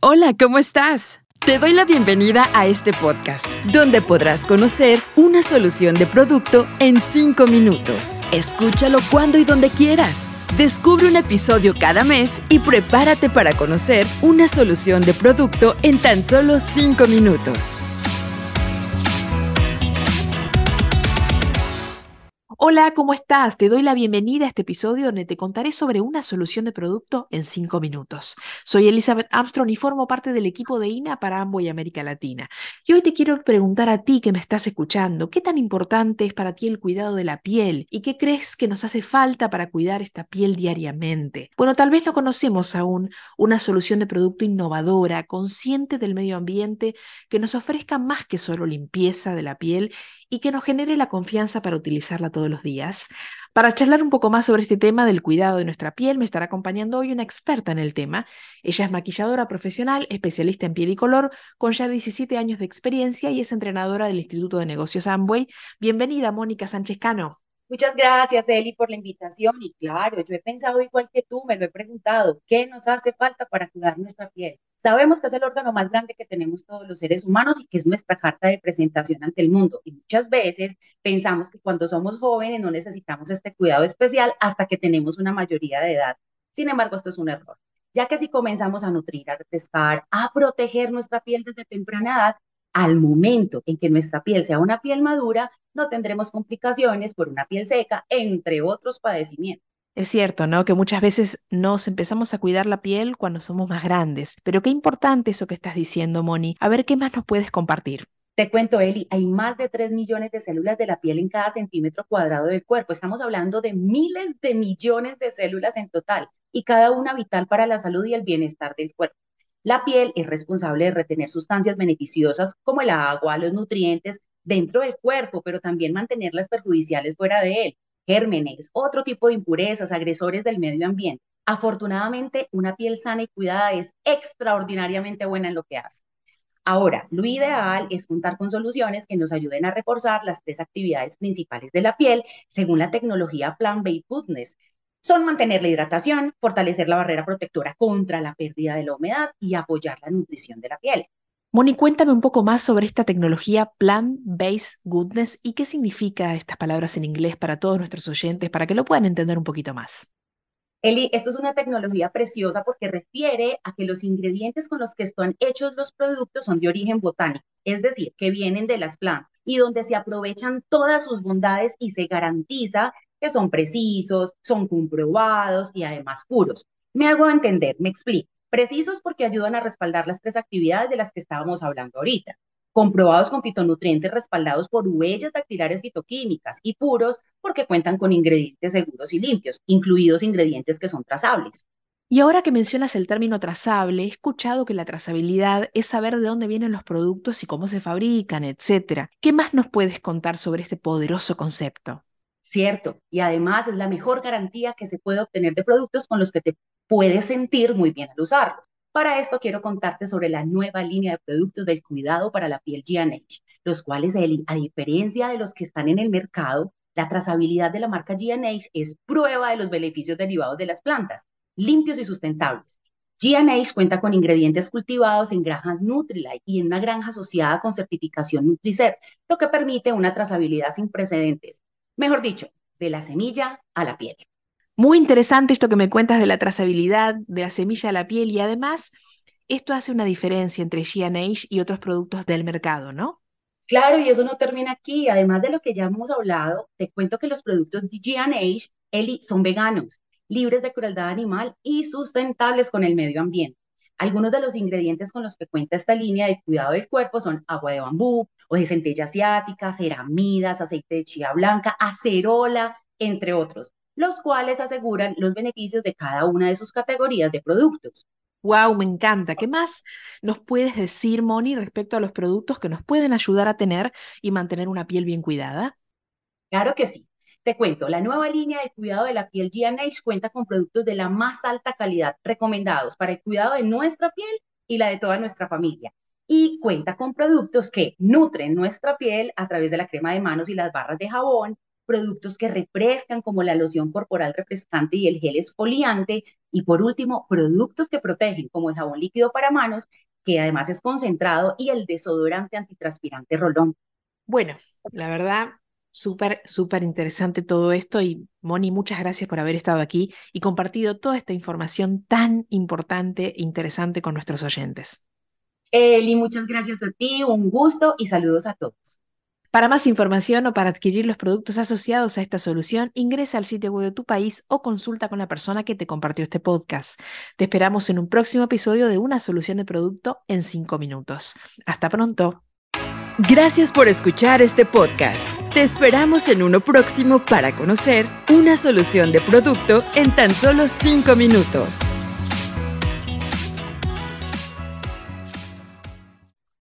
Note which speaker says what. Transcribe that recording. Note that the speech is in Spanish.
Speaker 1: Hola, ¿cómo estás? Te doy la bienvenida a este podcast, donde podrás conocer una solución de producto en 5 minutos. Escúchalo cuando y donde quieras. Descubre un episodio cada mes y prepárate para conocer una solución de producto en tan solo 5 minutos.
Speaker 2: Hola, ¿cómo estás? Te doy la bienvenida a este episodio donde te contaré sobre una solución de producto en 5 minutos. Soy Elizabeth Armstrong y formo parte del equipo de INA para Ambo y América Latina. Y hoy te quiero preguntar a ti que me estás escuchando, ¿qué tan importante es para ti el cuidado de la piel? ¿Y qué crees que nos hace falta para cuidar esta piel diariamente? Bueno, tal vez no conocemos aún una solución de producto innovadora, consciente del medio ambiente, que nos ofrezca más que solo limpieza de la piel y que nos genere la confianza para utilizarla todos los días. Para charlar un poco más sobre este tema del cuidado de nuestra piel, me estará acompañando hoy una experta en el tema. Ella es maquilladora profesional, especialista en piel y color, con ya 17 años de experiencia y es entrenadora del Instituto de Negocios Amway. Bienvenida, Mónica Sánchez Cano.
Speaker 3: Muchas gracias, Eli, por la invitación. Y claro, yo he pensado igual que tú, me lo he preguntado, ¿qué nos hace falta para cuidar nuestra piel? Sabemos que es el órgano más grande que tenemos todos los seres humanos y que es nuestra carta de presentación ante el mundo. Y muchas veces pensamos que cuando somos jóvenes no necesitamos este cuidado especial hasta que tenemos una mayoría de edad. Sin embargo, esto es un error, ya que si comenzamos a nutrir, a refrescar, a proteger nuestra piel desde temprana edad, al momento en que nuestra piel sea una piel madura, no tendremos complicaciones por una piel seca, entre otros padecimientos.
Speaker 2: Es cierto, ¿no? Que muchas veces nos empezamos a cuidar la piel cuando somos más grandes. Pero qué importante eso que estás diciendo, Moni. A ver, ¿qué más nos puedes compartir?
Speaker 3: Te cuento, Eli, hay más de 3 millones de células de la piel en cada centímetro cuadrado del cuerpo. Estamos hablando de miles de millones de células en total y cada una vital para la salud y el bienestar del cuerpo. La piel es responsable de retener sustancias beneficiosas como el agua, los nutrientes dentro del cuerpo, pero también mantenerlas perjudiciales fuera de él gérmenes, otro tipo de impurezas, agresores del medio ambiente. Afortunadamente, una piel sana y cuidada es extraordinariamente buena en lo que hace. Ahora, lo ideal es contar con soluciones que nos ayuden a reforzar las tres actividades principales de la piel según la tecnología Plant-Based Goodness. Son mantener la hidratación, fortalecer la barrera protectora contra la pérdida de la humedad y apoyar la nutrición de la piel.
Speaker 2: Moni, cuéntame un poco más sobre esta tecnología Plant-Based Goodness y qué significa estas palabras en inglés para todos nuestros oyentes, para que lo puedan entender un poquito más.
Speaker 3: Eli, esto es una tecnología preciosa porque refiere a que los ingredientes con los que están hechos los productos son de origen botánico, es decir, que vienen de las plantas y donde se aprovechan todas sus bondades y se garantiza que son precisos, son comprobados y además puros. Me hago entender, me explico. Precisos porque ayudan a respaldar las tres actividades de las que estábamos hablando ahorita. Comprobados con fitonutrientes respaldados por huellas dactilares fitoquímicas y puros porque cuentan con ingredientes seguros y limpios, incluidos ingredientes que son trazables.
Speaker 2: Y ahora que mencionas el término trazable, he escuchado que la trazabilidad es saber de dónde vienen los productos y cómo se fabrican, etc. ¿Qué más nos puedes contar sobre este poderoso concepto?
Speaker 3: Cierto, y además es la mejor garantía que se puede obtener de productos con los que te puedes sentir muy bien al usarlos. Para esto quiero contarte sobre la nueva línea de productos del cuidado para la piel G&H, los cuales, a diferencia de los que están en el mercado, la trazabilidad de la marca G&H es prueba de los beneficios derivados de las plantas, limpios y sustentables. G&H cuenta con ingredientes cultivados en granjas Nutrilite y en una granja asociada con certificación Nutricert, lo que permite una trazabilidad sin precedentes. Mejor dicho, de la semilla a la piel.
Speaker 2: Muy interesante esto que me cuentas de la trazabilidad de la semilla a la piel y además esto hace una diferencia entre G&H y otros productos del mercado, ¿no?
Speaker 3: Claro, y eso no termina aquí. Además de lo que ya hemos hablado, te cuento que los productos G&H, Eli, son veganos, libres de crueldad animal y sustentables con el medio ambiente. Algunos de los ingredientes con los que cuenta esta línea de cuidado del cuerpo son agua de bambú o de centella asiática, ceramidas, aceite de chía blanca, acerola, entre otros los cuales aseguran los beneficios de cada una de sus categorías de productos.
Speaker 2: Wow, me encanta. ¿Qué más nos puedes decir, Moni, respecto a los productos que nos pueden ayudar a tener y mantener una piel bien cuidada?
Speaker 3: Claro que sí. Te cuento, la nueva línea de cuidado de la piel GNH cuenta con productos de la más alta calidad recomendados para el cuidado de nuestra piel y la de toda nuestra familia. Y cuenta con productos que nutren nuestra piel a través de la crema de manos y las barras de jabón, productos que refrescan como la loción corporal refrescante y el gel esfoliante. Y por último, productos que protegen como el jabón líquido para manos, que además es concentrado, y el desodorante antitranspirante Rolón.
Speaker 2: Bueno, la verdad, súper, súper interesante todo esto y Moni, muchas gracias por haber estado aquí y compartido toda esta información tan importante e interesante con nuestros oyentes.
Speaker 3: Eli, muchas gracias a ti, un gusto y saludos a todos.
Speaker 2: Para más información o para adquirir los productos asociados a esta solución, ingresa al sitio web de tu país o consulta con la persona que te compartió este podcast. Te esperamos en un próximo episodio de Una solución de producto en 5 minutos. Hasta pronto.
Speaker 1: Gracias por escuchar este podcast. Te esperamos en uno próximo para conocer una solución de producto en tan solo 5 minutos.